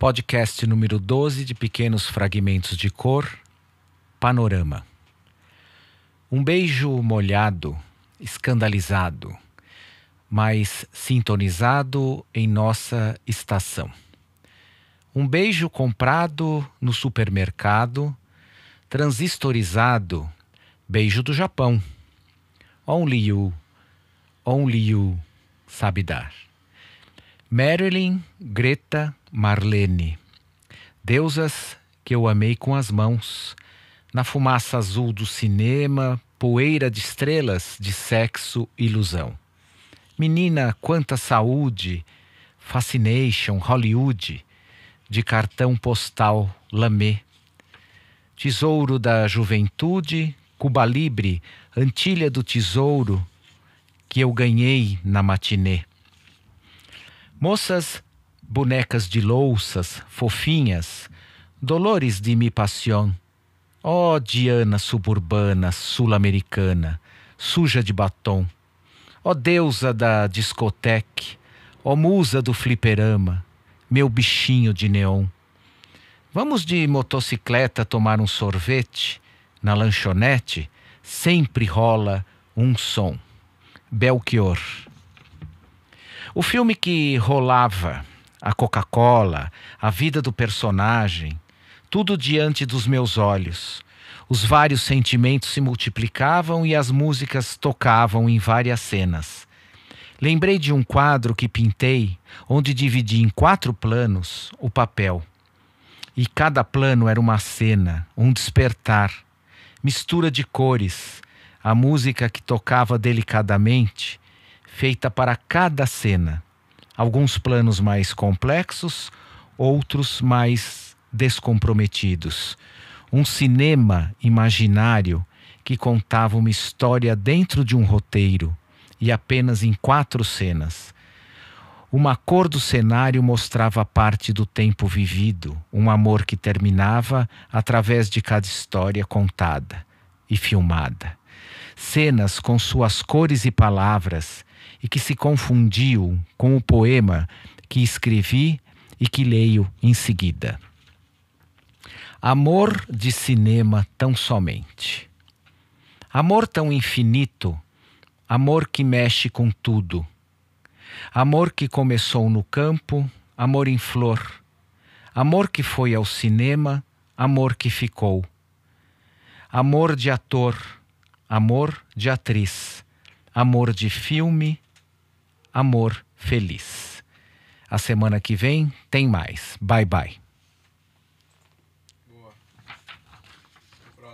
Podcast número 12 de Pequenos Fragmentos de Cor, Panorama. Um beijo molhado, escandalizado, mas sintonizado em nossa estação. Um beijo comprado no supermercado, transistorizado, beijo do Japão. Only you, only you sabe dar. Marilyn, Greta, Marlene. Deusas que eu amei com as mãos, na fumaça azul do cinema, poeira de estrelas de sexo ilusão. Menina, quanta saúde, fascination, Hollywood, de cartão postal lamê. Tesouro da juventude, Cuba Libre, antilha do tesouro que eu ganhei na matinê. Moças, bonecas de louças, fofinhas, dolores de mi passion. Ó oh, Diana suburbana, sul-americana, suja de batom. Ó oh, deusa da discoteque, ó oh, musa do fliperama, meu bichinho de neon. Vamos de motocicleta tomar um sorvete? Na lanchonete sempre rola um som. Belchior. O filme que rolava, a Coca-Cola, a vida do personagem, tudo diante dos meus olhos. Os vários sentimentos se multiplicavam e as músicas tocavam em várias cenas. Lembrei de um quadro que pintei, onde dividi em quatro planos o papel. E cada plano era uma cena, um despertar, mistura de cores, a música que tocava delicadamente feita para cada cena. Alguns planos mais complexos, outros mais descomprometidos. Um cinema imaginário que contava uma história dentro de um roteiro e apenas em quatro cenas. Uma cor do cenário mostrava parte do tempo vivido, um amor que terminava através de cada história contada e filmada. Cenas com suas cores e palavras e que se confundiu com o poema que escrevi e que leio em seguida. Amor de cinema tão somente. Amor tão infinito, amor que mexe com tudo. Amor que começou no campo, amor em flor. Amor que foi ao cinema, amor que ficou. Amor de ator, amor de atriz, amor de filme, amor feliz. A semana que vem tem mais. Bye bye.